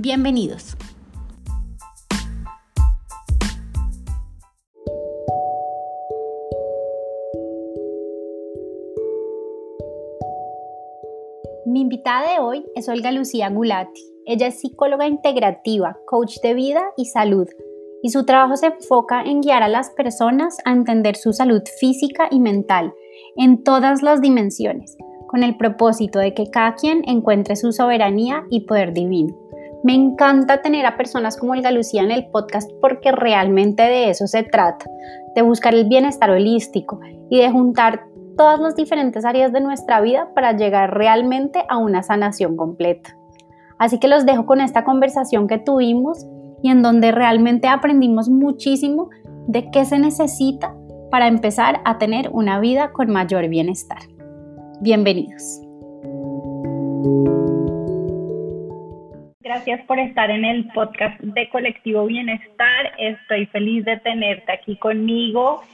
Bienvenidos. Mi invitada de hoy es Olga Lucía Gulati. Ella es psicóloga integrativa, coach de vida y salud, y su trabajo se enfoca en guiar a las personas a entender su salud física y mental en todas las dimensiones, con el propósito de que cada quien encuentre su soberanía y poder divino. Me encanta tener a personas como Olga Lucía en el podcast porque realmente de eso se trata, de buscar el bienestar holístico y de juntar todas las diferentes áreas de nuestra vida para llegar realmente a una sanación completa. Así que los dejo con esta conversación que tuvimos y en donde realmente aprendimos muchísimo de qué se necesita para empezar a tener una vida con mayor bienestar. Bienvenidos. Gracias por estar en el podcast de Colectivo Bienestar. Estoy feliz de tenerte aquí conmigo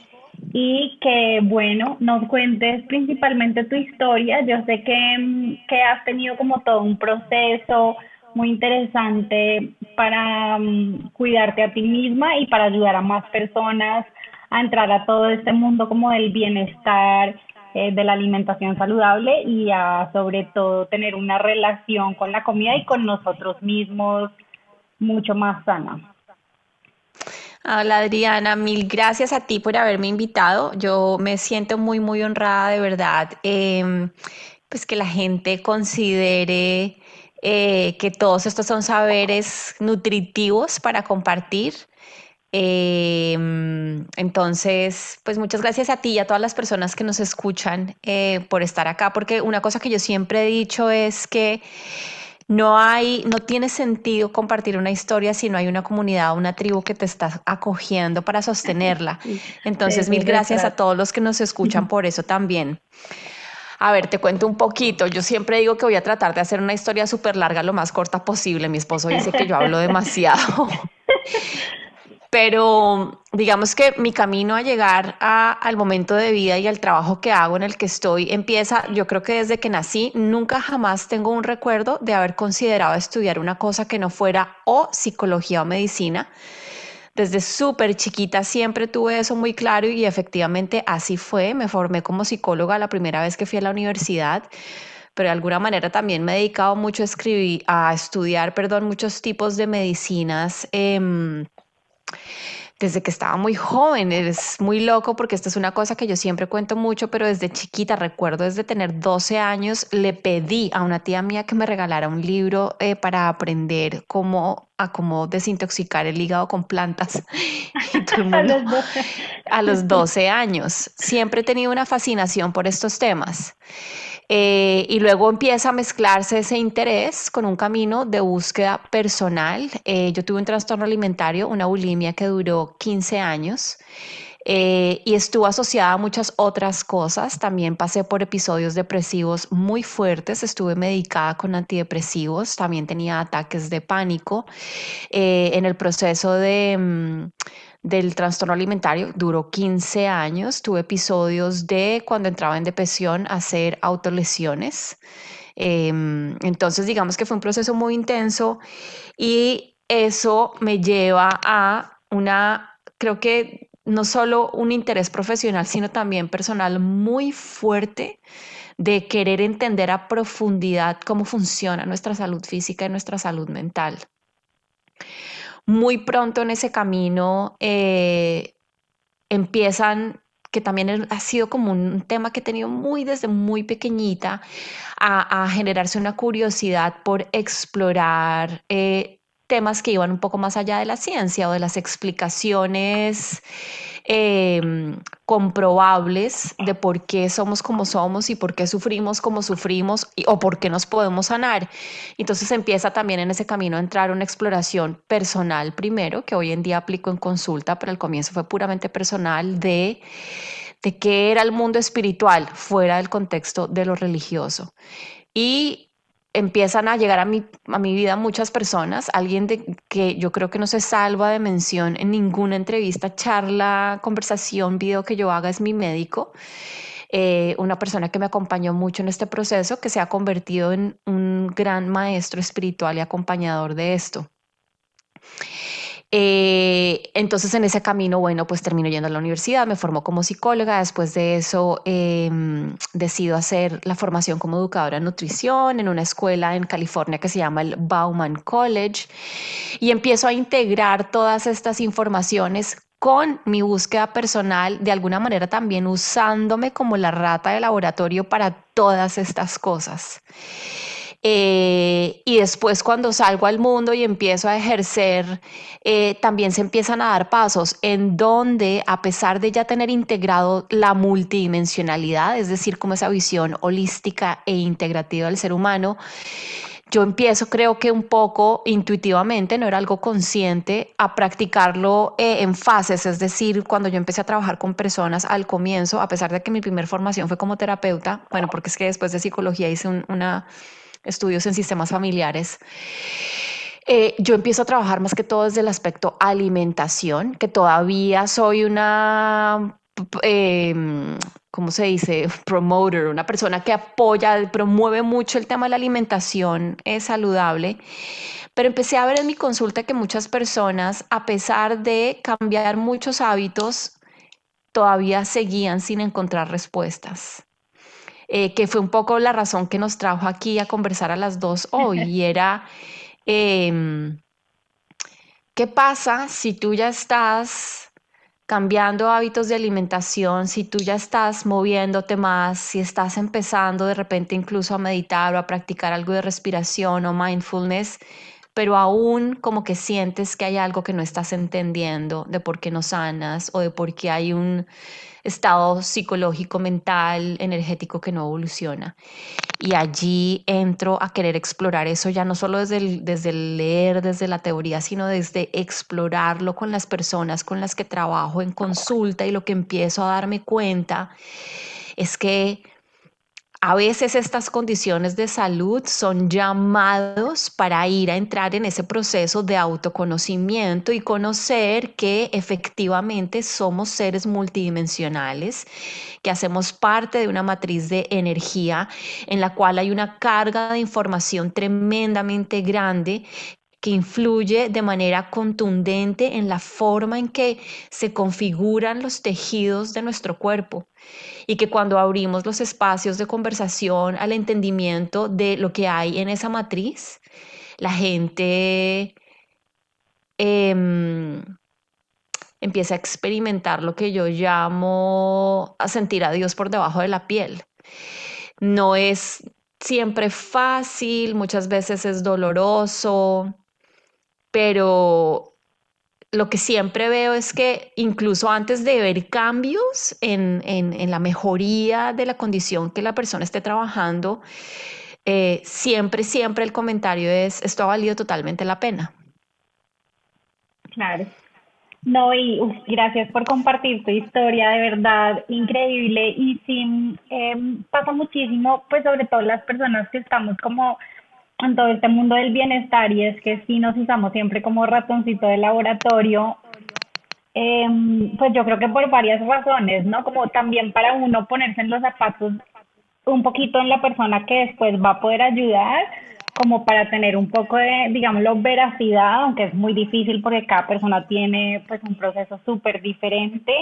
y que, bueno, nos cuentes principalmente tu historia. Yo sé que, que has tenido como todo un proceso muy interesante para um, cuidarte a ti misma y para ayudar a más personas a entrar a todo este mundo como del bienestar eh, de la alimentación saludable y a sobre todo tener una relación con la comida y con nosotros mismos mucho más sana. Hola Adriana, mil gracias a ti por haberme invitado. Yo me siento muy, muy honrada de verdad, em, pues que la gente considere eh, que todos estos son saberes nutritivos para compartir. Em, entonces, pues muchas gracias a ti y a todas las personas que nos escuchan eh, por estar acá, porque una cosa que yo siempre he dicho es que no hay, no tiene sentido compartir una historia si no hay una comunidad, una tribu que te está acogiendo para sostenerla. Entonces, mil gracias a todos los que nos escuchan por eso también. A ver, te cuento un poquito. Yo siempre digo que voy a tratar de hacer una historia súper larga, lo más corta posible. Mi esposo dice que yo hablo demasiado. pero digamos que mi camino a llegar al momento de vida y al trabajo que hago en el que estoy empieza, yo creo que desde que nací, nunca jamás tengo un recuerdo de haber considerado estudiar una cosa que no fuera o psicología o medicina. Desde súper chiquita siempre tuve eso muy claro y efectivamente así fue. Me formé como psicóloga la primera vez que fui a la universidad pero de alguna manera también me he dedicado mucho a estudiar, perdón, muchos tipos de medicinas eh, desde que estaba muy joven. Es muy loco porque esta es una cosa que yo siempre cuento mucho, pero desde chiquita, recuerdo desde tener 12 años, le pedí a una tía mía que me regalara un libro eh, para aprender cómo a cómo desintoxicar el hígado con plantas. a los 12 años. Siempre he tenido una fascinación por estos temas. Eh, y luego empieza a mezclarse ese interés con un camino de búsqueda personal. Eh, yo tuve un trastorno alimentario, una bulimia que duró 15 años. Eh, y estuvo asociada a muchas otras cosas. También pasé por episodios depresivos muy fuertes, estuve medicada con antidepresivos, también tenía ataques de pánico. en el proceso de... Del trastorno alimentario duró 15 años. Tuve episodios de cuando entraba en depresión hacer autolesiones. Em, entonces, digamos que fue un proceso muy intenso y eso me lleva a una, creo que no solo un interés profesional, sino también personal muy fuerte de querer entender a profundidad cómo funciona nuestra salud física y nuestra salud mental muy pronto en ese camino eh, empiezan que también ha sido como un tema que he tenido muy desde muy pequeñita, a, generarse una curiosidad por explorar eh, temas que iban un poco más allá de la ciencia o de las explicaciones em, comprobables de por qué somos como somos y por qué sufrimos como sufrimos o por qué nos podemos sanar. Entonces empieza también en ese camino a entrar una exploración personal primero, que hoy en día aplico en consulta, pero al comienzo fue puramente personal de de qué era el mundo espiritual fuera del contexto de lo religioso. Y empiezan a llegar a mi, a mi vida muchas personas, alguien de, que yo creo que no se salva de mención en ninguna entrevista, charla, conversación, video que yo haga, es mi médico. Eh, una persona que me acompañó mucho en este proceso, que se ha convertido en un gran maestro espiritual y acompañador de esto. Eh, entonces en ese camino, bueno, pues termino yendo a la universidad, me formó como psicóloga, después de eso em, decido hacer la formación como educadora en nutrición en una escuela en California que se llama el Bauman College y empiezo a integrar todas estas informaciones con mi búsqueda personal, de alguna manera también usándome como la rata de laboratorio para todas estas cosas. Eh, y después cuando salgo al mundo y empiezo a ejercer, eh, también se empiezan a dar pasos en donde, a pesar de ya tener integrado la multidimensionalidad, es decir, como esa visión holística e integrativa del ser humano, yo empiezo, creo que un poco intuitivamente, no era algo consciente, a practicarlo eh, en fases, es decir, cuando yo empecé a trabajar con personas al comienzo, a pesar de que mi primera formación fue como terapeuta, bueno, porque es que después de psicología hice una estudios en sistemas familiares. Eh, yo empiezo a trabajar más que todo desde el aspecto alimentación, que todavía soy una, em, ¿cómo se dice? Promoter, una persona que apoya, promueve mucho el tema de la alimentación es saludable. Pero empecé a ver en mi consulta que muchas personas, a pesar de cambiar muchos hábitos, todavía seguían sin encontrar respuestas. Eh, que fue un poco la razón que nos trajo aquí a conversar a las dos hoy, y era, em, ¿qué pasa si tú ya estás cambiando hábitos de alimentación, si tú ya estás moviéndote más, si estás empezando de repente incluso a meditar o a practicar algo de respiración o mindfulness, pero aún como que sientes que hay algo que no estás entendiendo de por qué no sanas o de por qué hay un estado psicológico, mental, energético que no evoluciona. Y allí entro a querer explorar eso ya no solo desde el, desde el leer, desde la teoría, sino desde explorarlo con las personas con las que trabajo en consulta y lo que empiezo a darme cuenta es que a veces estas condiciones de salud son llamados para ir a entrar en ese proceso de autoconocimiento y conocer que efectivamente somos seres multidimensionales, que hacemos parte de una matriz de energía en la cual hay una carga de información tremendamente grande que influye de manera contundente en la forma en que se configuran los tejidos de nuestro cuerpo y que cuando abrimos los espacios de conversación al entendimiento de lo que hay en esa matriz, la gente em, empieza a experimentar lo que yo llamo a sentir a Dios por debajo de la piel. No es siempre fácil, muchas veces es doloroso, pero lo que siempre veo es que incluso antes de ver cambios en, la mejoría de la condición que la persona esté trabajando, eh, siempre, siempre el comentario es, esto ha valido totalmente la pena. Claro. No, y gracias por compartir tu historia, de verdad, increíble. Y sí, em, pasa muchísimo, pues sobre todo las personas que estamos como en todo este mundo del bienestar y es que si nos usamos siempre como ratoncito de laboratorio, em, pues yo creo que por varias razones, ¿no? Como también para uno ponerse en los zapatos un poquito en la persona que después va a poder ayudar, como para tener un poco de, digámoslo, veracidad, aunque es muy difícil porque cada persona tiene pues un proceso súper diferente.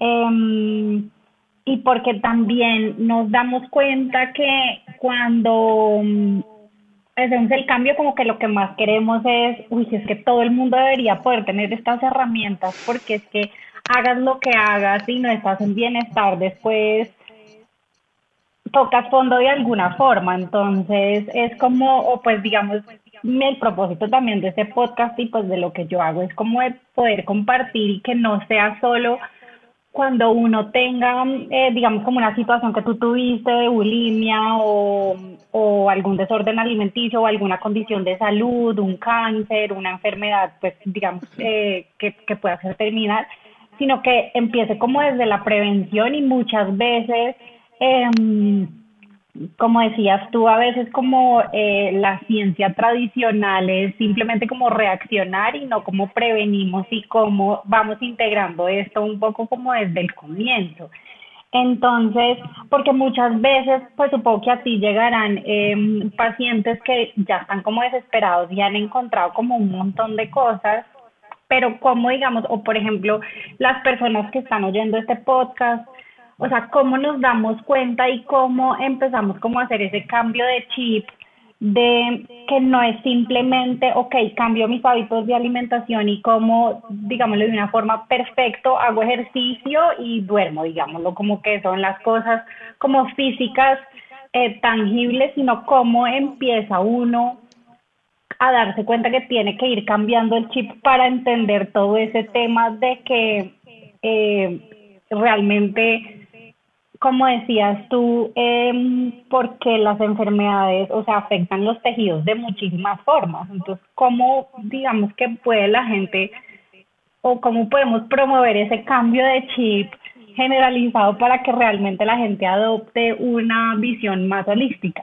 Em, y porque también nos damos cuenta que cuando entonces el cambio como que lo que más queremos es, uy, es que todo el mundo debería poder tener estas herramientas porque es que hagas lo que hagas y no estás en bienestar después, tocas fondo de alguna forma. Entonces es como, o pues digamos, el propósito también de este podcast y pues de lo que yo hago es como de poder compartir y que no sea solo cuando uno tenga, eh, digamos, como una situación que tú tuviste de bulimia o, o, algún desorden alimenticio o alguna condición de salud, un cáncer, una enfermedad, pues, digamos, eh, que, que pueda ser terminal, sino que empiece como desde la prevención y muchas veces... Eh, como decías tú, a veces como eh, la ciencia tradicional es simplemente como reaccionar y no como prevenimos y cómo vamos integrando esto un poco como desde el comienzo. Entonces, porque muchas veces, pues supongo que así llegarán em, pacientes que ya están como desesperados y han encontrado como un montón de cosas, pero como digamos, o por ejemplo, las personas que están oyendo este podcast, o sea, cómo nos damos cuenta y cómo empezamos como a hacer ese cambio de chip de que no es simplemente, ok, cambio mis hábitos de alimentación y como, digámoslo de una forma perfecto, hago ejercicio y duermo, digámoslo, como que son las cosas como físicas eh, tangibles, sino cómo empieza uno a darse cuenta que tiene que ir cambiando el chip para entender todo ese tema de que eh, realmente como decías tú, eh, porque las enfermedades, o sea, afectan los tejidos de muchísimas formas. Entonces, ¿cómo, digamos, que puede la gente o cómo podemos promover ese cambio de chip generalizado para que realmente la gente adopte una visión más holística?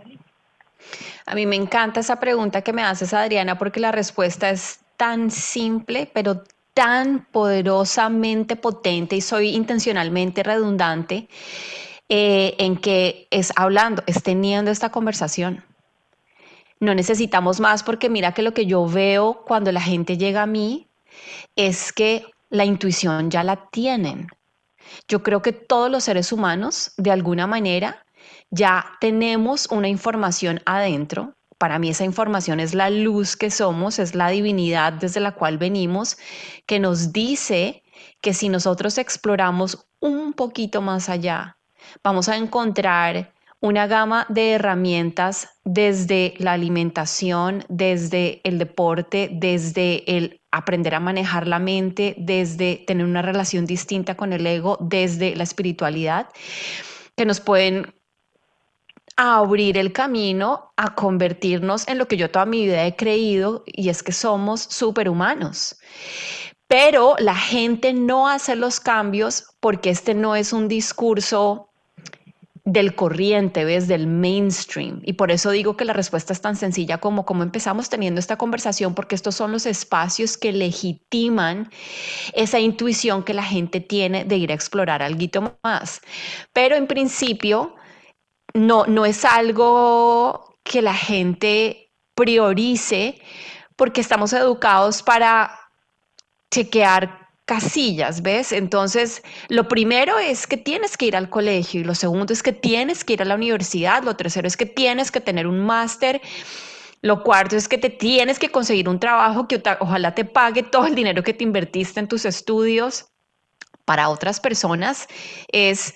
A mí me encanta esa pregunta que me haces, Adriana, porque la respuesta es tan simple, pero tan poderosamente potente y soy intencionalmente redundante eh, en que es hablando, es teniendo esta conversación. No necesitamos más porque mira que lo que yo veo cuando la gente llega a mí es que la intuición ya la tienen. Yo creo que todos los seres humanos, de alguna manera, ya tenemos una información adentro. Para mí esa información es la luz que somos, es la divinidad desde la cual venimos, que nos dice que si nosotros exploramos un poquito más allá, vamos a encontrar una gama de herramientas desde la alimentación, desde el deporte, desde el aprender a manejar la mente, desde tener una relación distinta con el ego, desde la espiritualidad, que nos pueden abrir el camino a convertirnos en lo que yo toda mi vida he creído y es que somos superhumanos. Pero la gente no hace los cambios porque este no es un discurso del corriente, ¿ves? Del mainstream. Y por eso digo que la respuesta es tan sencilla como cómo empezamos teniendo esta conversación, porque estos son los espacios que legitiman esa intuición que la gente tiene de ir a explorar algo más. Pero en principio, no, no es algo que la gente priorice porque estamos educados para chequear casillas, ¿ves? Entonces, lo primero es que tienes que ir al colegio y lo segundo es que tienes que ir a la universidad, lo tercero es que tienes que tener un máster. Lo cuarto es que te tienes que conseguir un trabajo que ojalá te pague todo el dinero que te invertiste en tus estudios. Para otras personas es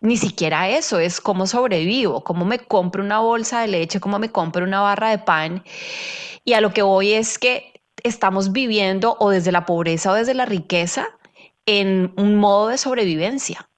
ni siquiera eso, es cómo sobrevivo, cómo me compro una bolsa de leche, cómo me compro una barra de pan. Y a lo que voy es que estamos viviendo o desde la pobreza o desde la riqueza en un modo de sobrevivencia,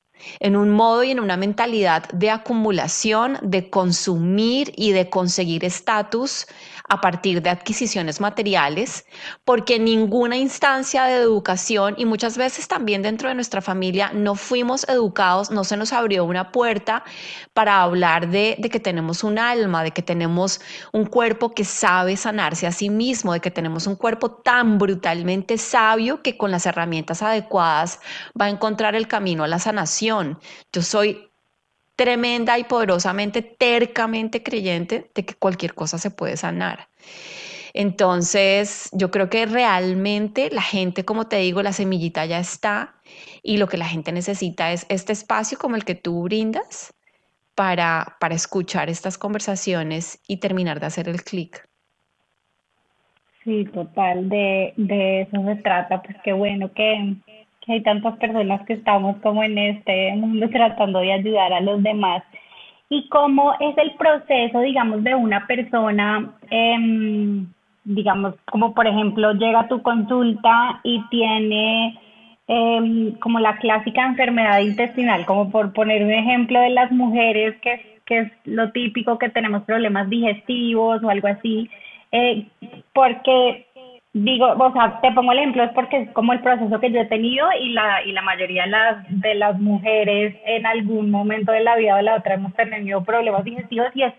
en un modo y en una mentalidad de acumulación, de consumir y de conseguir estatus a partir de adquisiciones materiales, porque ninguna instancia de educación y muchas veces también dentro de nuestra familia no fuimos educados, no se nos abrió una puerta para hablar de, de que tenemos un alma, de que tenemos un cuerpo que sabe sanarse a sí mismo, de que tenemos un cuerpo tan brutalmente sabio que con las herramientas adecuadas va a encontrar el camino a la sanación. Yo soy tremenda y poderosamente, tercamente creyente de que cualquier cosa se puede sanar. Entonces, yo creo que realmente la gente, como te digo, la semillita ya está y lo que la gente necesita es este espacio como el que tú brindas para, para escuchar estas conversaciones y terminar de hacer el clic. Sí, total, de, de eso se trata, pues qué bueno que, hay tantas personas que estamos como en este mundo tratando de ayudar a los demás. ¿Y cómo es el proceso, digamos, de una persona, eh, digamos, como por ejemplo llega a tu consulta y tiene em, como la clásica enfermedad intestinal, como por poner un ejemplo de las mujeres, que, que es lo típico que tenemos problemas digestivos o algo así, eh, porque digo, o sea, te pongo el ejemplo, es porque es como el proceso que yo he tenido y la, y la mayoría de las, de las mujeres en algún momento de la vida o de la otra hemos tenido problemas digestivos y es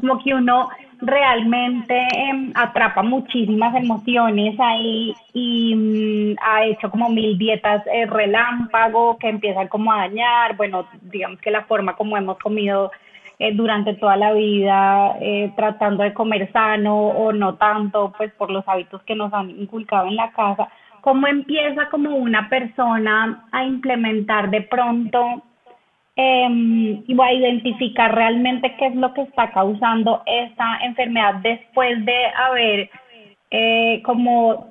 como que uno realmente em, atrapa muchísimas emociones ahí y mm, ha hecho como mil dietas eh, relámpago que empiezan como a dañar, bueno, digamos que la forma como hemos comido eh, durante toda la vida eh, tratando de comer sano o no tanto, pues por los hábitos que nos han inculcado en la casa. ¿Cómo empieza como una persona a implementar de pronto eh, y a identificar realmente qué es lo que está causando esta enfermedad después de haber eh, como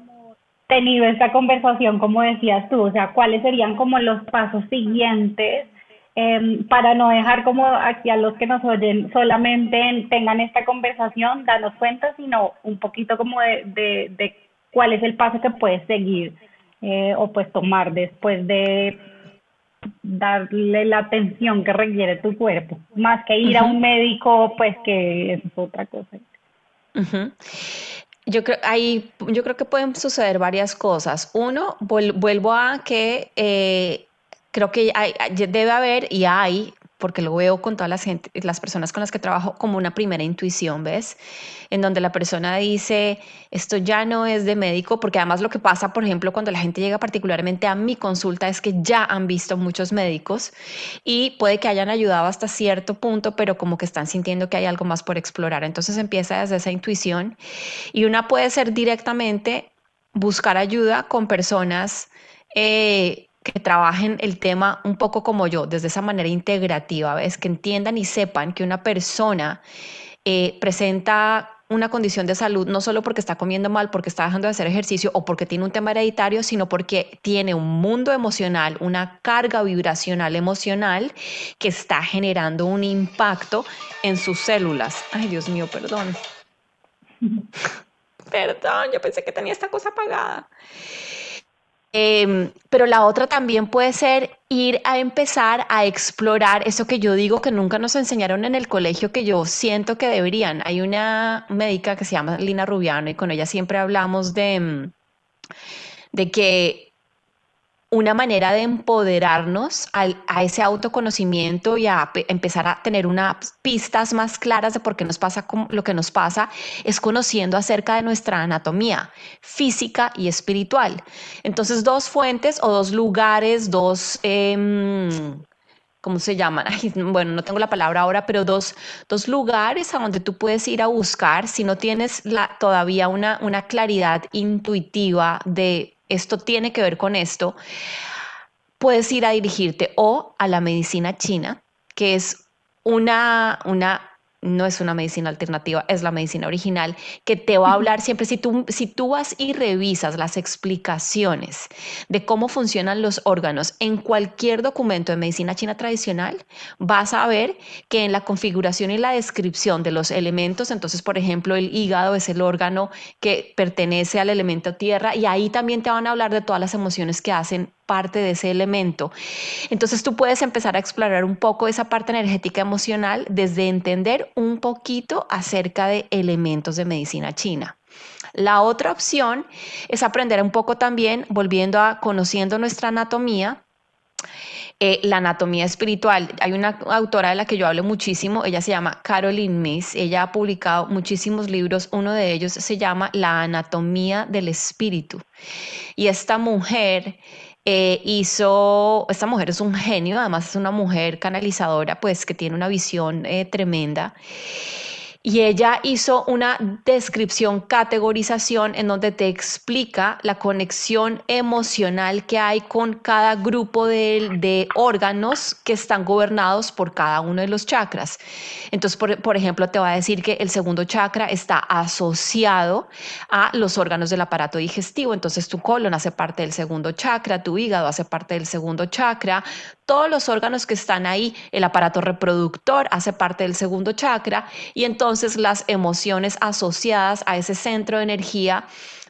tenido esta conversación, como decías tú, o sea, cuáles serían como los pasos siguientes Em, para no dejar como aquí a los que nos oyen solamente tengan esta conversación, danos cuenta, sino un poquito como de, de, cuál es el paso que puedes seguir eh, o pues tomar después de darle la atención que requiere tu cuerpo, más que ir a un médico, pues que es otra cosa. Yo creo, ahí, yo creo que pueden suceder varias cosas. Uno, vuelvo a que eh, creo que hay, debe haber y hay, porque lo veo con todas las, gente, las personas con las que trabajo, como una primera intuición, ¿ves? En donde la persona dice, esto ya no es de médico, porque además lo que pasa, por ejemplo, cuando la gente llega particularmente a mi consulta es que ya han visto muchos médicos y puede que hayan ayudado hasta cierto punto, pero como que están sintiendo que hay algo más por explorar. Entonces empieza desde esa intuición y una puede ser directamente buscar ayuda con personas. Eh, que trabajen el tema un poco como yo, desde esa manera integrativa, ¿ves? que entiendan y sepan que una persona eh, presenta una condición de salud no solo porque está comiendo mal, porque está dejando de hacer ejercicio o porque tiene un tema hereditario, sino porque tiene un mundo emocional, una carga vibracional emocional que está generando un impacto en sus células. Ay, Dios mío, perdón. perdón, yo pensé que tenía esta cosa apagada. Em, pero la otra también puede ser ir a empezar a explorar eso que yo digo que nunca nos enseñaron en el colegio, que yo siento que deberían. Hay una médica que se llama Lina Rubiano y con ella siempre hablamos de, em, de que una manera de empoderarnos a ese autoconocimiento y a empezar a tener unas pistas más claras de por qué nos pasa lo que nos pasa, es conociendo acerca de nuestra anatomía física y espiritual. Entonces, dos fuentes o dos lugares, dos... Em, ¿cómo se llaman? bueno, no tengo la palabra ahora, pero dos, dos, lugares a donde tú puedes ir a buscar si no tienes todavía una, una claridad intuitiva de esto tiene que ver con esto, puedes ir a dirigirte o a la medicina china, que es una, una no es una medicina alternativa, es la medicina original, que te va a hablar siempre, si tú, si tú vas y revisas las explicaciones de cómo funcionan los órganos en cualquier documento de medicina china tradicional, vas a ver que en la configuración y la descripción de los elementos, entonces, por ejemplo, el hígado es el órgano que pertenece al elemento tierra y ahí también te van a hablar de todas las emociones que hacen parte de ese elemento. Entonces tú puedes empezar a explorar un poco esa parte energética emocional desde entender un poquito acerca de elementos de medicina china. La otra opción es aprender un poco también, volviendo a conociendo nuestra anatomía, eh, la anatomía espiritual. Hay una autora de la que yo hablo muchísimo, ella se llama Caroline Miss, ella ha publicado muchísimos libros, uno de ellos se llama La anatomía del espíritu. Y esta mujer eh, hizo, esta mujer es un genio, además es una mujer canalizadora, pues que tiene una visión eh, tremenda y ella hizo una descripción, categorización en donde te explica la conexión emocional que hay con cada grupo de, órganos que están gobernados por cada uno de los chakras. Entonces, por, ejemplo, te va a decir que el segundo chakra está asociado a los órganos del aparato digestivo. Entonces, tu colon hace parte del segundo chakra, tu hígado hace parte del segundo chakra, todos los órganos que están ahí, el aparato reproductor hace parte del segundo chakra y entonces las emociones asociadas a ese centro de energía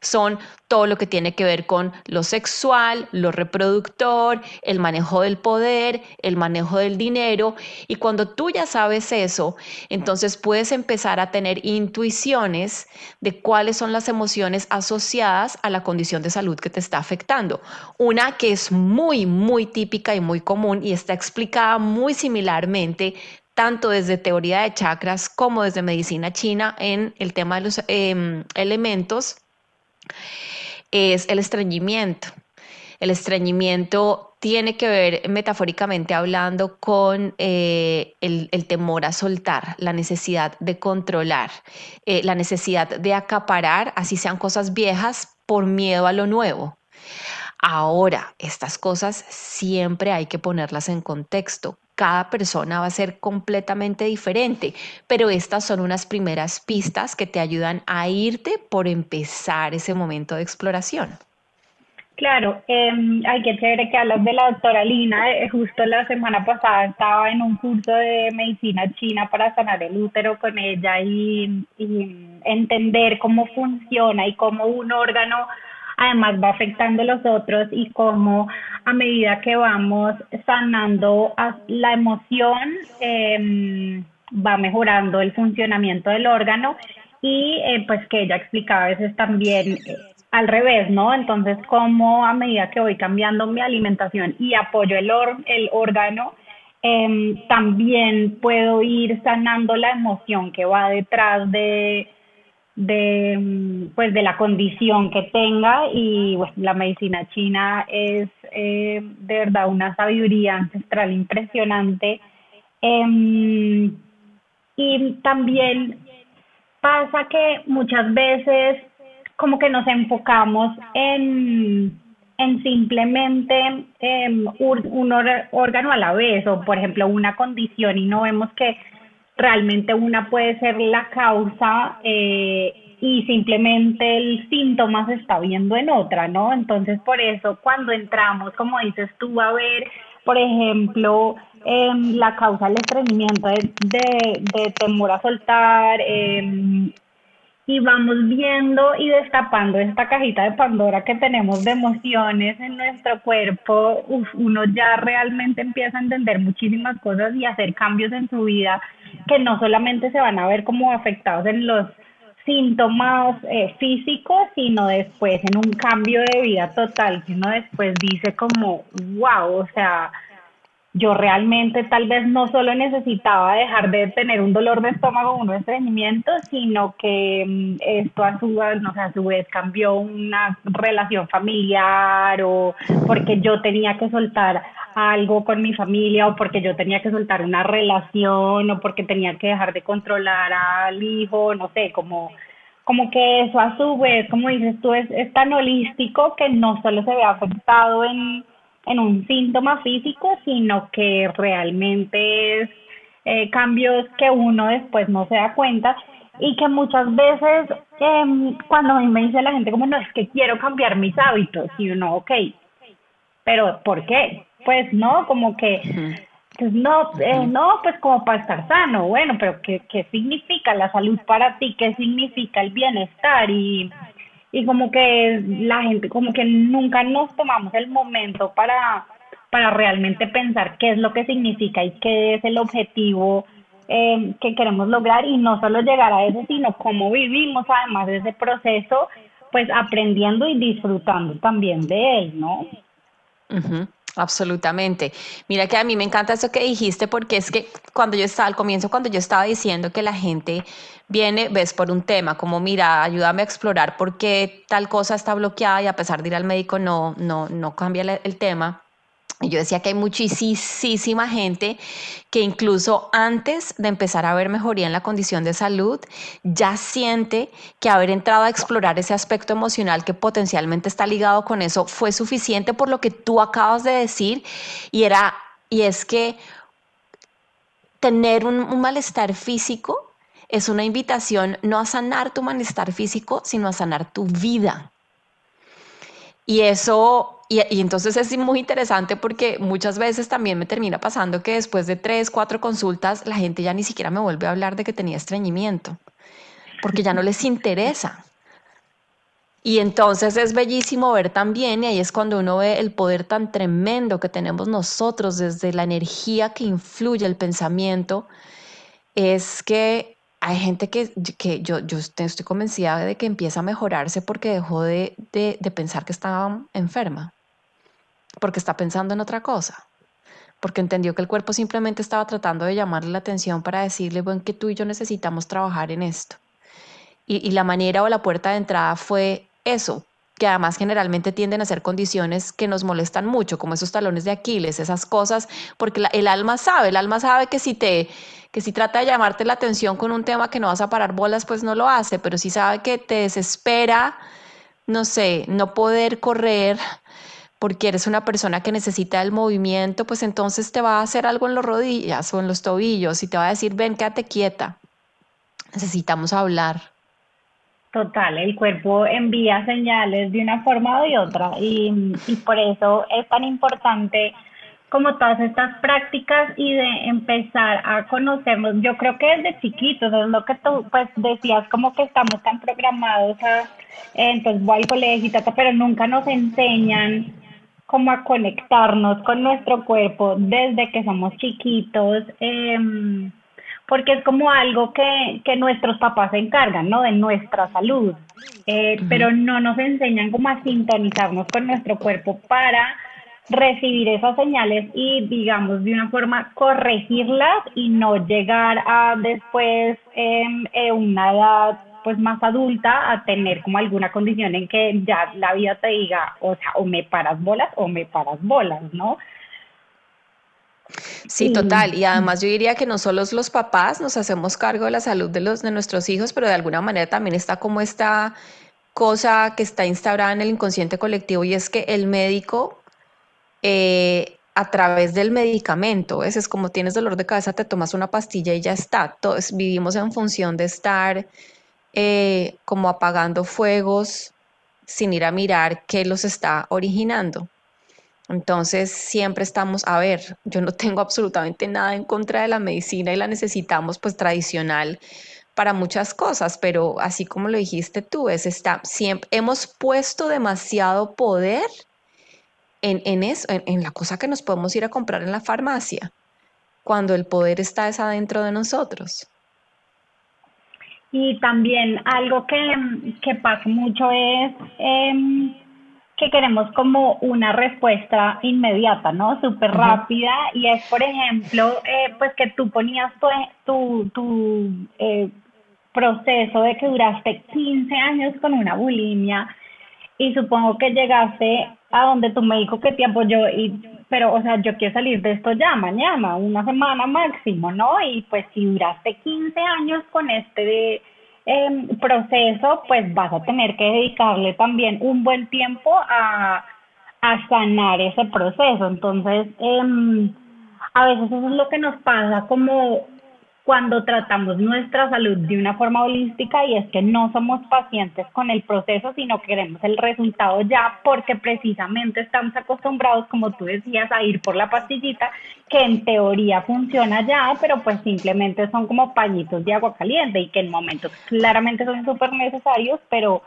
son todo lo que tiene que ver con lo sexual, lo reproductor, el manejo del poder, el manejo del dinero. Y cuando tú ya sabes eso, entonces puedes empezar a tener intuiciones de cuáles son las emociones asociadas a la condición de salud que te está afectando. Una que es muy, muy típica y muy común y está explicada muy similarmente tanto desde teoría de chakras como desde medicina china en el tema de los em, elementos es el estreñimiento. El estreñimiento tiene que ver, metafóricamente hablando, con eh, el, temor a soltar, la necesidad de controlar, eh, la necesidad de acaparar, así sean cosas viejas, por miedo a lo nuevo. Ahora, estas cosas siempre hay que ponerlas en contexto cada persona va a ser completamente diferente, pero estas son unas primeras pistas que te ayudan a irte por empezar ese momento de exploración. Claro, eh, ay, qué chévere que hablas de la doctora Lina. Eh, justo la semana pasada estaba en un curso de medicina china para sanar el útero con ella y entender cómo funciona y cómo un órgano además va afectando a los otros y cómo a medida que vamos sanando la emoción, em, va mejorando el funcionamiento del órgano y eh, pues que ella explicaba a veces también eh, al revés, ¿no? Entonces, cómo a medida que voy cambiando mi alimentación y apoyo el, el órgano, em, también puedo ir sanando la emoción que va detrás de, de pues de la condición que tenga y la medicina china es eh, de verdad una sabiduría ancestral impresionante. Em, y también pasa que muchas veces como que nos enfocamos en, en simplemente em, un, órgano a la vez o por ejemplo una condición y no vemos que realmente una puede ser la causa eh, y simplemente el síntoma se está viendo en otra, ¿no? Entonces, por eso cuando entramos, como dices tú, a ver, por ejemplo, eh, la causa del estreñimiento, de, de, temor a soltar, eh, y vamos viendo y destapando esta cajita de Pandora que tenemos de emociones en nuestro cuerpo, uno ya realmente empieza a entender muchísimas cosas y hacer cambios en su vida que no solamente se van a ver como afectados en los síntomas eh, físicos, sino después en un cambio de vida total, que uno después dice como, wow, o sea, yo realmente tal vez no solo necesitaba dejar de tener un dolor de estómago, un estreñimiento, sino que mm, esto a su, no sé, a su vez cambió una relación familiar o porque yo tenía que soltar algo con mi familia o porque yo tenía que soltar una relación o porque tenía que dejar de controlar al hijo, no sé, como como que eso a su vez, como dices tú, es, es tan holístico que no solo se ve afectado en en un síntoma físico, sino que realmente es eh, cambios que uno después no se da cuenta y que muchas veces eh, cuando a mí me dice la gente como no es que quiero cambiar mis hábitos y uno ok pero ¿por qué? pues no como que pues no eh, no pues como para estar sano. Bueno pero ¿qué, qué significa la salud para ti qué significa el bienestar y y como que la gente, como que nunca nos tomamos el momento para, para realmente pensar qué es lo que significa y qué es el objetivo eh, que queremos lograr y no solo llegar a eso, sino cómo vivimos además de ese proceso, pues aprendiendo y disfrutando también de él, ¿no? Absolutamente. Mira que a mí me encanta eso que dijiste porque es que cuando yo estaba al comienzo, cuando yo estaba diciendo que la gente viene, ves, por un tema, como mira, ayúdame a explorar por qué tal cosa está bloqueada y a pesar de ir al médico no, no, no cambia el tema. Yo decía que hay muchísima gente que incluso antes de empezar a ver mejoría en la condición de salud, ya siente que haber entrado a explorar ese aspecto emocional que potencialmente está ligado con eso fue suficiente por lo que tú acabas de decir y era y es que tener un malestar físico es una invitación no a sanar tu malestar físico, sino a sanar tu vida. Y eso, y, entonces es muy interesante porque muchas veces también me termina pasando que después de tres, cuatro consultas, la gente ya ni siquiera me vuelve a hablar de que tenía estreñimiento, porque ya no les interesa. Y entonces es bellísimo ver también, y ahí es cuando uno ve el poder tan tremendo que tenemos nosotros desde la energía que influye el pensamiento, es que hay gente que, que yo, yo estoy convencida de que empieza a mejorarse porque dejó de, de, de pensar que estaba enferma, porque está pensando en otra cosa porque entendió que el cuerpo simplemente estaba tratando de llamarle la atención para decirle, bueno, que tú y yo necesitamos trabajar en esto. Y, y, la manera o la puerta de entrada fue eso, que además generalmente tienden a ser condiciones que nos molestan mucho, como esos talones de Aquiles, esas cosas, porque el alma sabe, el alma sabe que si te que si trata de llamarte la atención con un tema que no vas a parar bolas, pues no lo hace, pero si sabe que te desespera, no sé, no poder correr porque eres una persona que necesita el movimiento, pues entonces te va a hacer algo en las rodillas o en los tobillos y te va a decir, ven, quédate quieta, necesitamos hablar. Total, el cuerpo envía señales de una forma o de otra y, por eso es tan importante como todas estas prácticas y de empezar a conocernos. Yo creo que desde chiquitos, es lo que tú pues decías, como que estamos tan programados a, entonces voy al colegio y tal, pero nunca nos enseñan cómo a conectarnos con nuestro cuerpo desde que somos chiquitos. Eh, porque es como algo que, que nuestros papás se encargan, ¿no? De nuestra salud, eh, pero no nos enseñan cómo a sintonizarnos con nuestro cuerpo para recibir esas señales y, digamos, de una forma corregirlas y no llegar a después en una edad pues más adulta a tener como alguna condición en que ya la vida te diga, o sea, o me paras bolas o me paras bolas, ¿no? Sí, total. Y además yo diría que no solo los papás nos hacemos cargo de la salud de, los, de nuestros hijos, pero de alguna manera también está como esta cosa que está instaurada en el inconsciente colectivo y es que el médico eh, a través del medicamento, es como tienes dolor de cabeza, te tomas una pastilla y ya está. Todos vivimos en función de estar eh, como apagando fuegos sin ir a mirar qué los está originando. Entonces, siempre estamos, a ver, yo no tengo absolutamente nada en contra de la medicina y la necesitamos pues tradicional para muchas cosas, pero así como lo dijiste tú, es está, siempre, hemos puesto demasiado poder en, en eso, en, en la cosa que nos podemos ir a comprar en la farmacia, cuando el poder está es adentro de nosotros. Y también algo que, que pasa mucho es... Eh, que queremos como una respuesta inmediata, ¿no? Súper rápida. Y es, por ejemplo, eh, pues que tú ponías tu, tu, tu eh, proceso de que duraste 15 años con una bulimia. Y supongo que llegaste a donde tu médico que te apoyó y pero o sea yo quiero salir de esto ya mañana una semana máximo no y pues si duraste 15 años con este de eh, proceso, pues vas a tener que dedicarle también un buen tiempo a, a sanar ese proceso. Entonces, eh, a veces eso es lo que nos pasa como cuando tratamos nuestra salud de una forma holística y es que no somos pacientes con el proceso, sino queremos el resultado ya porque precisamente estamos acostumbrados, como tú decías, a ir por la pastillita que en teoría funciona ya, pero pues simplemente son como pañitos de agua caliente y que en momentos claramente son súper necesarios, pero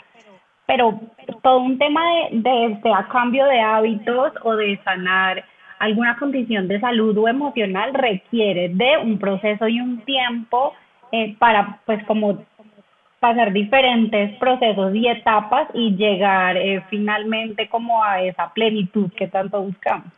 pero todo un tema de, de, de a cambio de hábitos o de sanar alguna condición de salud o emocional requiere de un proceso y un tiempo eh, para pues como pasar diferentes procesos y etapas y llegar eh, finalmente como a esa plenitud que tanto buscamos.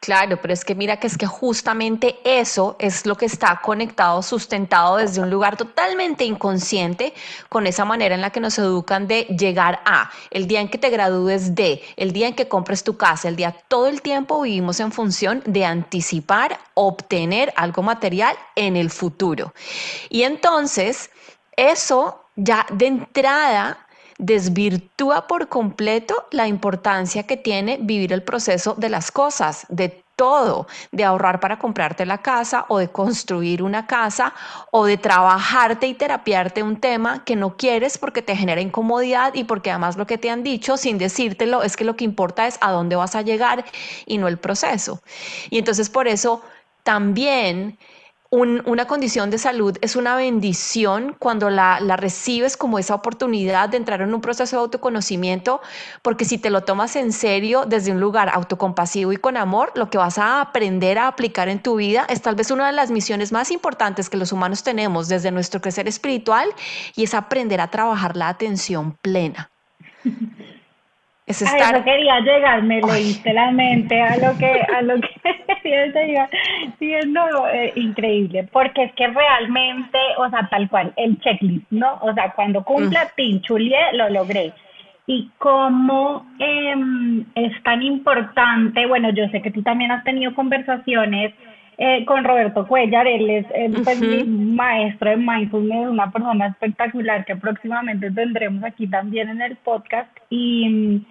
Claro, pero es que mira que es que justamente eso es lo que está conectado, sustentado desde un lugar totalmente inconsciente con esa manera en la que nos educan de llegar a, el día en que te gradúes de, el día en que compres tu casa, el día, todo el tiempo vivimos en función de anticipar, obtener algo material en el futuro. Y entonces, eso ya de entrada desvirtúa por completo la importancia que tiene vivir el proceso de las cosas, de todo, de ahorrar para comprarte la casa o de construir una casa o de trabajarte y terapiarte un tema que no quieres porque te genera incomodidad y porque además lo que te han dicho sin decírtelo es que lo que importa es a dónde vas a llegar y no el proceso. Y entonces por eso también una condición de salud es una bendición cuando la, recibes como esa oportunidad de entrar en un proceso de autoconocimiento, porque si te lo tomas en serio desde un lugar autocompasivo y con amor, lo que vas a aprender a aplicar en tu vida es tal vez una de las misiones más importantes que los humanos tenemos desde nuestro crecer espiritual y es aprender a trabajar la atención plena. Es estar... A eso quería llegar, me leíste la mente a lo que, a lo que quería Sí, no, eh, increíble, porque es que realmente, o sea, tal cual, el checklist, ¿no? O sea, cuando cumpla mm. lo logré. Y cómo em, es tan importante, bueno, yo sé que tú también has tenido conversaciones eh, con Roberto Cuellar, él es pues, mi maestro de mindfulness, una persona espectacular que próximamente tendremos aquí también en el podcast. Y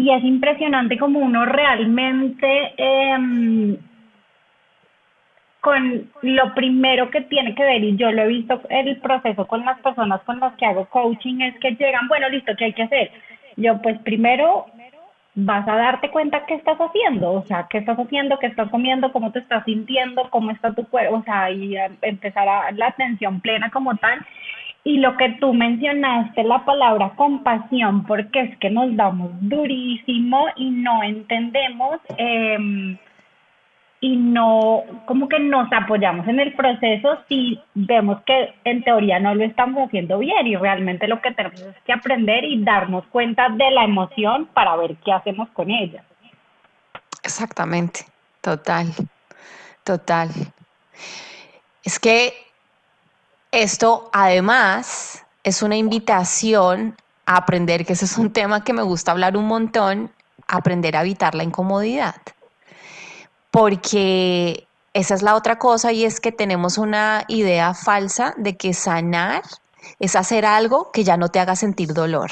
y es impresionante como uno realmente em, con lo primero que tiene que ver, y yo lo he visto el proceso con las personas con las que hago coaching, es que llegan, bueno, listo, ¿qué hay que hacer? Yo pues primero vas a darte cuenta qué estás haciendo, o sea, qué estás haciendo, qué estás comiendo, cómo te estás sintiendo, cómo está tu cuerpo, o sea, y empezar a la atención plena como tal. Y lo que tú mencionaste, la palabra compasión, porque es que nos damos durísimo y no entendemos em, y no, como que nos apoyamos en el proceso si vemos que en teoría no lo estamos haciendo bien y realmente lo que tenemos es que aprender y darnos cuenta de la emoción para ver qué hacemos con ella. Exactamente, total, total. Es que esto además es una invitación a aprender, que ese es un tema que me gusta hablar un montón, aprender a evitar la incomodidad. Porque esa es la otra cosa y es que tenemos una idea falsa de que sanar es hacer algo que ya no te haga sentir dolor.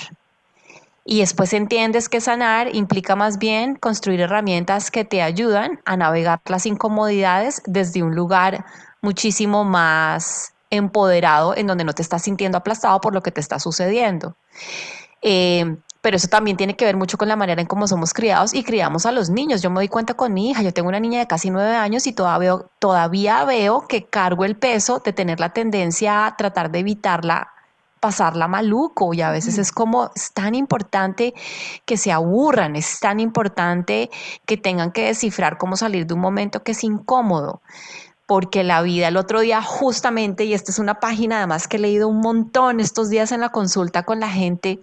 Y después entiendes que sanar implica más bien construir herramientas que te ayudan a navegar las incomodidades desde un lugar muchísimo más empoderado en donde no te estás sintiendo aplastado por lo que te está sucediendo. Eh, pero eso también tiene que ver mucho con la manera en cómo somos criados y criamos a los niños. Yo me doy cuenta con mi hija, yo tengo una niña de casi nueve años y todavía veo, todavía veo que cargo el peso de tener la tendencia a tratar de evitarla pasarla maluco y a veces es como es tan importante que se aburran, es tan importante que tengan que descifrar cómo salir de un momento que es incómodo porque la vida el otro día justamente, y esta es una página además que he leído un montón estos días en la consulta con la gente,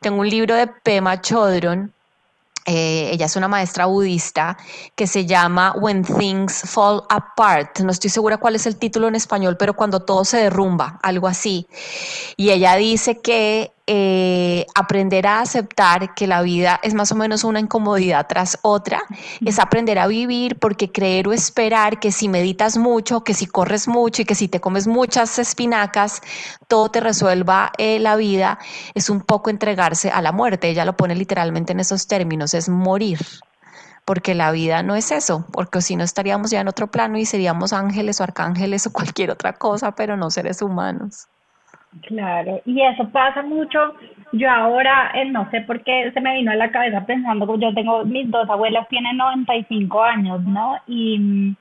tengo un libro de Pema Chodron, eh, ella es una maestra budista que se llama When Things Fall Apart. No estoy segura cuál es el título en español, pero cuando todo se derrumba, algo así. Y ella dice que eh, aprender a aceptar que la vida es más o menos una incomodidad tras otra, es aprender a vivir porque creer o esperar que si meditas mucho, que si corres mucho y que si te comes muchas espinacas, todo te resuelva eh, la vida, es un poco entregarse a la muerte. Ella lo pone literalmente en esos términos, es morir porque la vida no es eso, porque si no estaríamos ya en otro plano y seríamos ángeles o arcángeles o cualquier otra cosa, pero no seres humanos. Claro, y eso pasa mucho. Yo ahora, eh, no sé por qué se me vino a la cabeza pensando, yo tengo, mis dos abuelas tienen 95 años, ¿no? Y,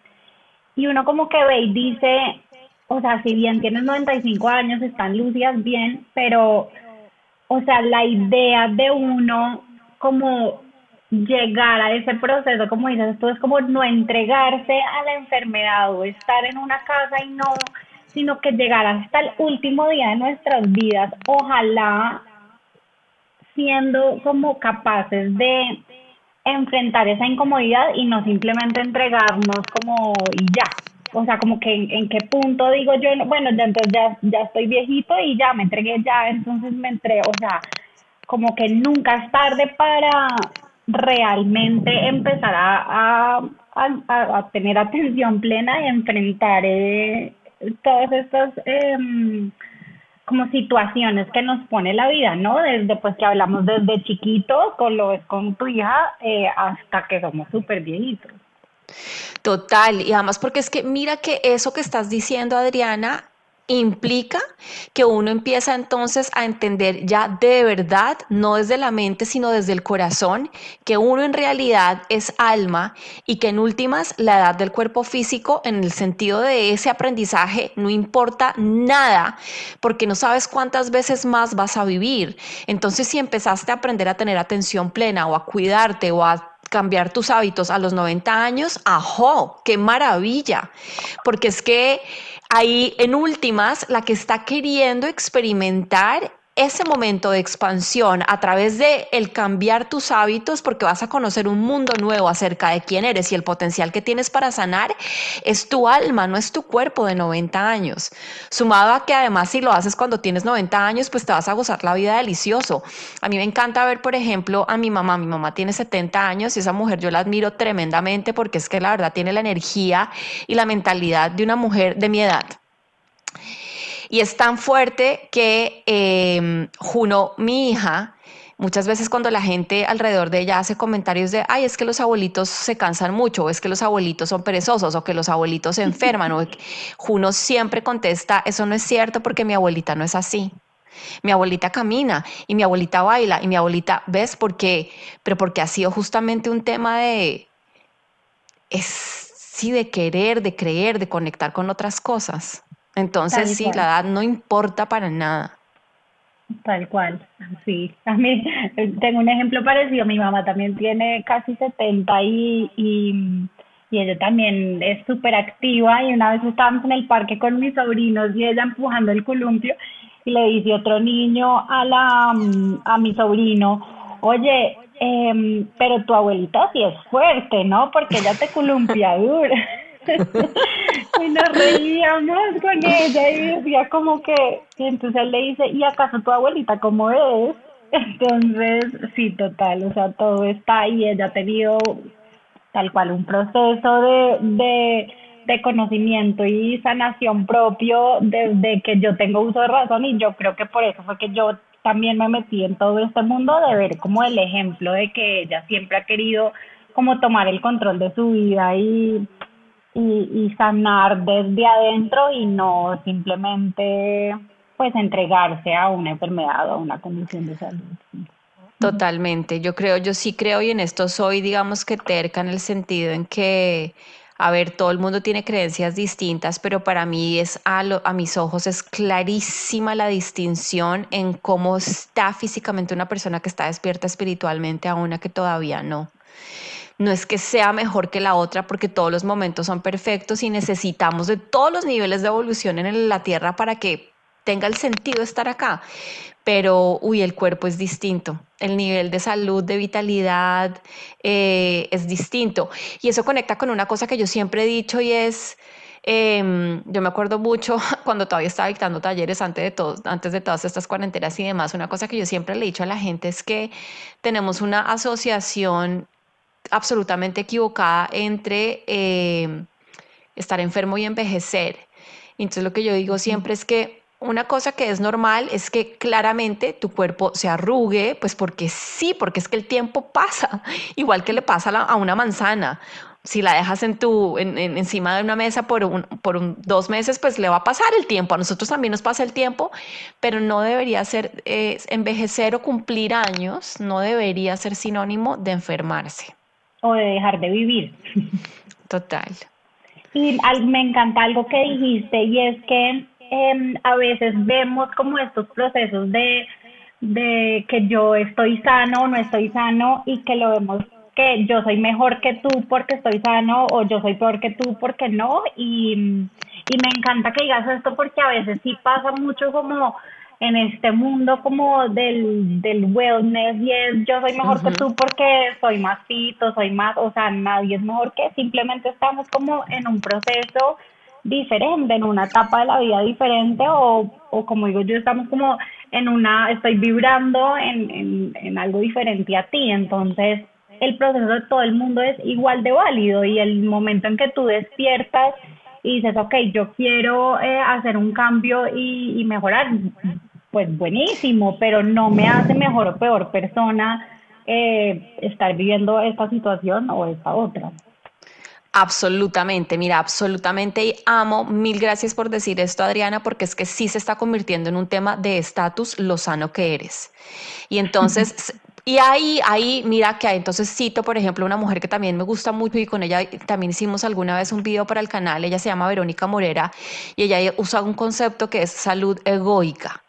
y uno como que ve y dice, o sea, si bien tienen 95 años, están lúcidas bien, pero, o sea, la idea de uno como llegar a ese proceso, como dices, esto es como no entregarse a la enfermedad o estar en una casa y no sino que llegar hasta el último día de nuestras vidas, ojalá siendo como capaces de enfrentar esa incomodidad y no simplemente entregarnos como y ya. O sea, como que en, qué punto digo yo, bueno, ya entonces ya, ya estoy viejito y ya me entregué ya, entonces me entregué, o sea, como que nunca es tarde para realmente empezar a, a, tener atención plena y enfrentar eh, todas estas em, como situaciones que nos pone la vida, ¿no? Desde pues que hablamos desde chiquitos, con lo es con tu hija, eh, hasta que somos súper viejitos. Total, y además porque es que mira que eso que estás diciendo, Adriana, implica que uno empieza entonces a entender ya de verdad, no desde la mente, sino desde el corazón, que uno en realidad es alma y que en últimas la edad del cuerpo físico en el sentido de ese aprendizaje no importa nada, porque no sabes cuántas veces más vas a vivir. Entonces si empezaste a aprender a tener atención plena o a cuidarte o a cambiar tus hábitos a los 90 años, ¡ajo! ¡Qué maravilla! Porque es que ahí en últimas, la que está queriendo experimentar ese momento de expansión a través de el cambiar tus hábitos porque vas a conocer un mundo nuevo acerca de quién eres y el potencial que tienes para sanar es tu alma, no es tu cuerpo de 90 años. Sumado a que además si lo haces cuando tienes 90 años, pues te vas a gozar la vida delicioso. A mí me encanta ver, por ejemplo, a mi mamá. Mi mamá tiene 70 años y esa mujer yo la admiro tremendamente porque es que la verdad tiene la energía y la mentalidad de una mujer de mi edad. Y es tan fuerte que em, Juno, mi hija, muchas veces cuando la gente alrededor de ella hace comentarios de, ay, es que los abuelitos se cansan mucho, o es que los abuelitos son perezosos, o que los abuelitos se enferman, o Juno siempre contesta, eso no es cierto porque mi abuelita no es así. Mi abuelita camina y mi abuelita baila y mi abuelita, ¿ves? Porque, pero porque ha sido justamente un tema de, es, sí, de querer, de creer, de conectar con otras cosas. Entonces, sí, la edad no importa para nada. Tal cual, sí. A mí tengo un ejemplo parecido. Mi mamá también tiene casi 70 y, y, ella también es súper activa. Y una vez estábamos en el parque con mis sobrinos y ella empujando el columpio y le dice otro niño a, la, a mi sobrino, oye, eh, pero tu abuelita sí es fuerte, ¿no? Porque ella te columpia dura. y nos reíamos con ella y decía como que, y entonces le dice, ¿y acaso tu abuelita cómo es? Entonces, sí, total, o sea, todo está ahí, ella ha tenido tal cual un proceso de, de, de conocimiento y sanación propio desde que yo tengo uso de razón y yo creo que por eso fue que yo también me metí en todo este mundo de ver como el ejemplo de que ella siempre ha querido como tomar el control de su vida y y, sanar desde adentro y no simplemente pues entregarse a una enfermedad o a una condición de salud. Totalmente, yo creo, yo sí creo y en esto soy, digamos que terca en el sentido en que, a ver, todo el mundo tiene creencias distintas, pero para mí es a, a mis ojos es clarísima la distinción en cómo está físicamente una persona que está despierta espiritualmente a una que todavía no. No es que sea mejor que la otra porque todos los momentos son perfectos y necesitamos de todos los niveles de evolución en la Tierra para que tenga el sentido estar acá. Pero, uy, el cuerpo es distinto. El nivel de salud, de vitalidad eh, es distinto. Y eso conecta con una cosa que yo siempre he dicho y es, em, yo me acuerdo mucho cuando todavía estaba dictando talleres antes de, todo, antes de todas estas cuarentenas y demás, una cosa que yo siempre le he dicho a la gente es que tenemos una asociación absolutamente equivocada entre eh, estar enfermo y envejecer. Entonces lo que yo digo siempre es que una cosa que es normal es que claramente tu cuerpo se arrugue, pues porque sí, porque es que el tiempo pasa, igual que le pasa a una manzana. Si la dejas en tu, encima de una mesa por, dos meses, pues le va a pasar el tiempo. A nosotros también nos pasa el tiempo, pero no debería ser eh, envejecer o cumplir años, no debería ser sinónimo de enfermarse o de dejar de vivir. Total. Y me encanta algo que dijiste y es que em, a veces vemos como estos procesos de, de que yo estoy sano o no estoy sano y que lo vemos que yo soy mejor que tú porque estoy sano o yo soy peor que tú porque no y, y me encanta que digas esto porque a veces sí pasa mucho como en este mundo como del, del wellness y es yo soy mejor que tú porque soy más fito, soy más, o sea, nadie es mejor que simplemente estamos como en un proceso diferente, en una etapa de la vida diferente o, o como digo yo, estamos como en una, estoy vibrando en, en, en algo diferente a ti, entonces el proceso de todo el mundo es igual de válido y el momento en que tú despiertas y dices, ok, yo quiero eh, hacer un cambio y, y mejorar, pues buenísimo, pero no me hace mejor o peor persona eh, estar viviendo esta situación o esta otra. Absolutamente, mira, absolutamente y amo. Mil gracias por decir esto, Adriana, porque es que sí se está convirtiendo en un tema de estatus lo sano que eres. Y entonces, y ahí, ahí, mira que hay, entonces cito, por ejemplo, una mujer que también me gusta mucho y con ella también hicimos alguna vez un video para el canal, ella se llama Verónica Morera y ella usa un concepto que es salud egoica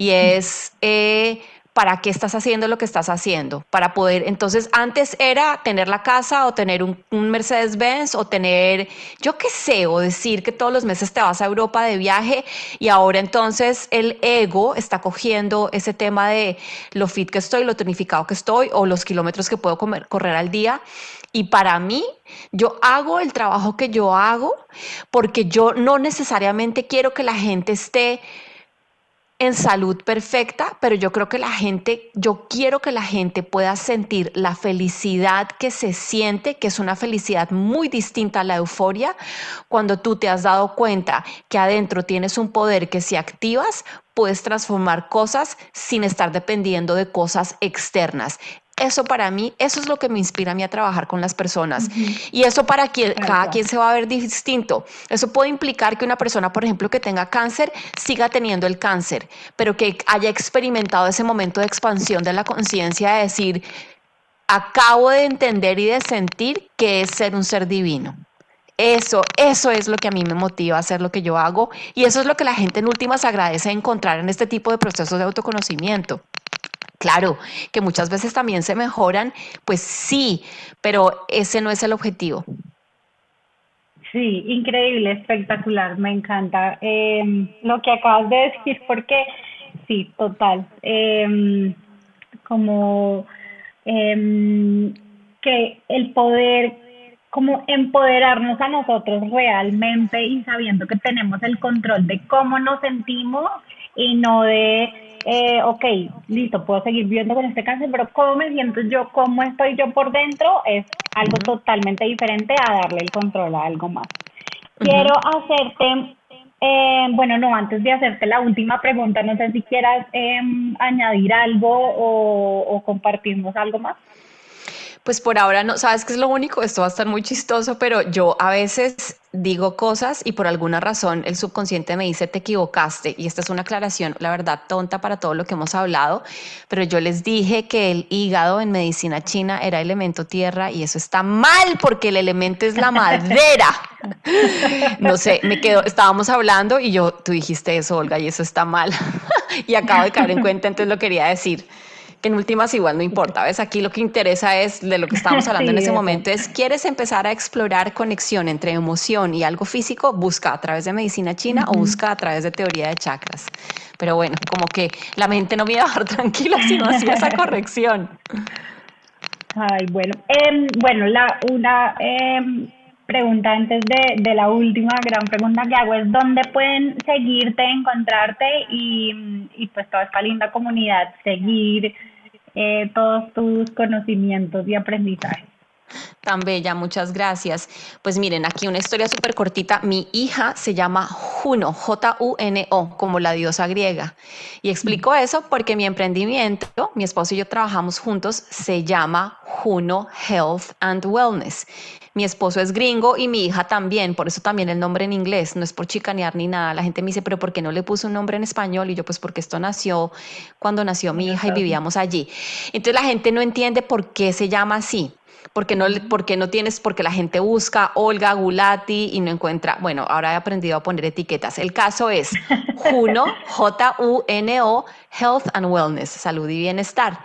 y es... Eh, para qué estás haciendo lo que estás haciendo, para poder, entonces antes era tener la casa o tener un, Mercedes-Benz o tener, yo qué sé, o decir que todos los meses te vas a Europa de viaje y ahora entonces el ego está cogiendo ese tema de lo fit que estoy, lo tonificado que estoy o los kilómetros que puedo correr al día. Y para mí, yo hago el trabajo que yo hago porque yo no necesariamente quiero que la gente esté en salud perfecta, pero yo creo que la gente, yo quiero que la gente pueda sentir la felicidad que se siente, que es una felicidad muy distinta a la euforia, cuando tú te has dado cuenta que adentro tienes un poder que si activas puedes transformar cosas sin estar dependiendo de cosas externas. Eso para mí, eso es lo que me inspira a mí a trabajar con las personas. Y eso para quien, cada quien se va a ver distinto. Eso puede implicar que una persona, por ejemplo, que tenga cáncer, siga teniendo el cáncer, pero que haya experimentado ese momento de expansión de la conciencia de decir, acabo de entender y de sentir que es ser un ser divino. Eso, eso es lo que a mí me motiva a hacer lo que yo hago y eso es lo que la gente en últimas agradece encontrar en este tipo de procesos de autoconocimiento. Claro, que muchas veces también se mejoran, pues sí, pero ese no es el objetivo. Sí, increíble, espectacular, me encanta em, lo que acabas de decir, porque sí, total, em, como em, que el poder, como empoderarnos a nosotros realmente y sabiendo que tenemos el control de cómo nos sentimos y no de eh, ok, listo, puedo seguir viviendo con este cáncer, pero cómo me siento yo, cómo estoy yo por dentro, es algo totalmente diferente a darle el control a algo más. Quiero hacerte, eh, bueno, no, antes de hacerte la última pregunta, no sé si quieras em, añadir algo o, o compartirnos algo más. Pues por ahora no, sabes qué es lo único, esto va a estar muy chistoso, pero yo a veces digo cosas y por alguna razón el subconsciente me dice te equivocaste y esta es una aclaración, la verdad, tonta para todo lo que hemos hablado, pero yo les dije que el hígado en medicina china era elemento tierra y eso está mal porque el elemento es la madera. No sé, me quedo, estábamos hablando y yo, tú dijiste eso, Olga, y eso está mal. y acabo de caer en cuenta, entonces lo quería decir en últimas igual no importa, ¿ves? Aquí lo que interesa es de lo que estamos hablando en ese momento es, ¿quieres empezar a explorar conexión entre emoción y algo físico? Busca a través de medicina china o busca a través de teoría de chakras. Pero bueno, como que la mente no me iba a dejar tranquila si no hacía esa corrección. Ay, bueno. Em, bueno, la, una em, pregunta antes de, de, la última gran pregunta que hago es dónde pueden seguirte, encontrarte y, y pues toda esta linda comunidad seguir eh, todos tus conocimientos y aprendizajes. Tan bella, muchas gracias. Pues miren, aquí una historia súper cortita. Mi hija se llama Juno, J-U-N-O, como la diosa griega. Y explico eso porque mi emprendimiento, mi esposo y yo trabajamos juntos, se llama Juno Health and Wellness. Mi esposo es gringo y mi hija también, por eso también el nombre en inglés, no es por chicanear ni nada. La gente me dice, pero ¿por qué no le puso un nombre en español? Y yo, pues porque esto nació cuando nació mi hija y vivíamos allí. Entonces la gente no entiende por qué se llama así porque no, porque no tienes, porque la gente busca Olga Gulati y no encuentra, bueno, ahora he aprendido a poner etiquetas. El caso es Juno, J-U-N-O, Health and Wellness, salud y bienestar.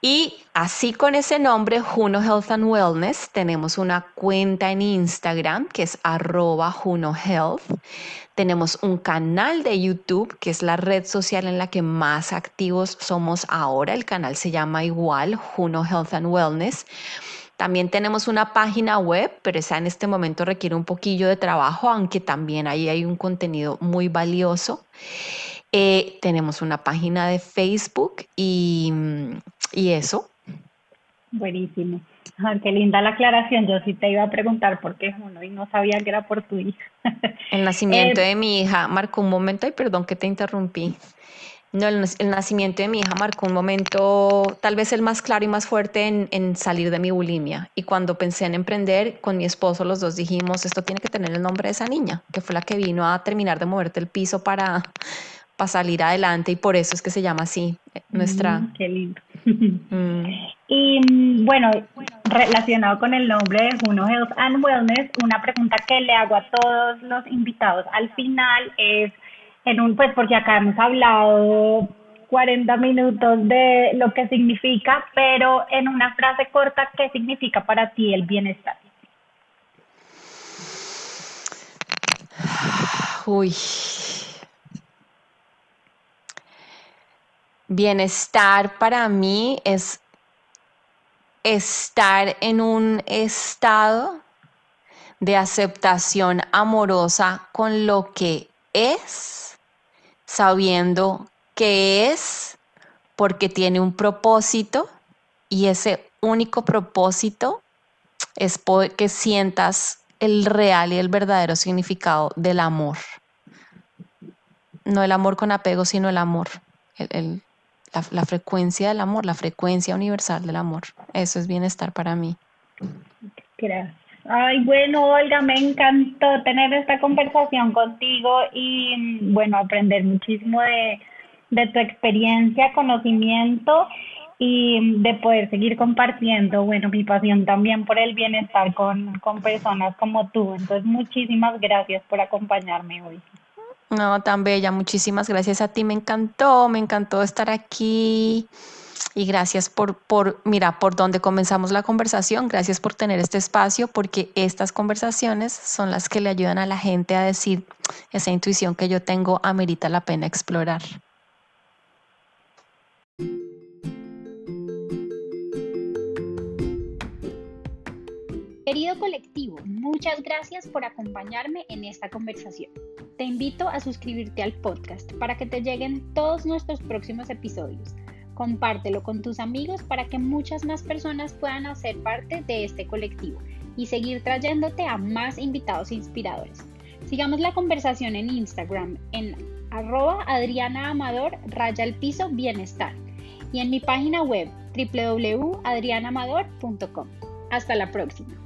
Y así con ese nombre, Juno Health and Wellness, tenemos una cuenta en Instagram que es arroba Juno Health. Tenemos un canal de YouTube, que es la red social en la que más activos somos ahora. El canal se llama igual, Juno Health and Wellness. También tenemos una página web, pero esa en este momento requiere un poquillo de trabajo, aunque también ahí hay un contenido muy valioso. Eh, tenemos una página de Facebook y, y eso. Buenísimo. qué linda la aclaración. Yo sí te iba a preguntar por qué uno y no sabía que era por tu hija. El nacimiento eh, de mi hija marcó un momento, y perdón que te interrumpí. No, el, nacimiento de mi hija marcó un momento, tal vez el más claro y más fuerte en, en, salir de mi bulimia. Y cuando pensé en emprender, con mi esposo los dos dijimos, esto tiene que tener el nombre de esa niña, que fue la que vino a terminar de moverte el piso para, para salir adelante y por eso es que se llama así, nuestra... Mm, qué lindo. Mm. Y mm, bueno, relacionado con el nombre de Juno Health and Wellness, una pregunta que le hago a todos los invitados al final es en un, pues porque acá hemos hablado 40 minutos de lo que significa, pero en una frase corta, ¿qué significa para ti el bienestar? Uy. Bienestar para mí es estar en un estado de aceptación amorosa con lo que es sabiendo que es porque tiene un propósito y ese único propósito es que sientas el real y el verdadero significado del amor. No el amor con apego, sino el amor, la, la, frecuencia del amor, la frecuencia universal del amor. Eso es bienestar para mí. Gracias. Ay, bueno, Olga, me encantó tener esta conversación contigo y, bueno, aprender muchísimo de, de tu experiencia, conocimiento y de poder seguir compartiendo, bueno, mi pasión también por el bienestar con, con personas como tú. Entonces, muchísimas gracias por acompañarme hoy. No, tan bella, muchísimas gracias a ti, me encantó, me encantó estar aquí. Y gracias por, por, mira, por donde comenzamos la conversación, gracias por tener este espacio, porque estas conversaciones son las que le ayudan a la gente a decir, esa intuición que yo tengo amerita la pena explorar. Querido colectivo, muchas gracias por acompañarme en esta conversación. Te invito a suscribirte al podcast para que te lleguen todos nuestros próximos episodios Compártelo con tus amigos para que muchas más personas puedan hacer parte de este colectivo y seguir trayéndote a más invitados inspiradores. Sigamos la conversación en Instagram en arroba Adriana Amador raya el piso bienestar y en mi página web www.adrianamador.com. Hasta la próxima.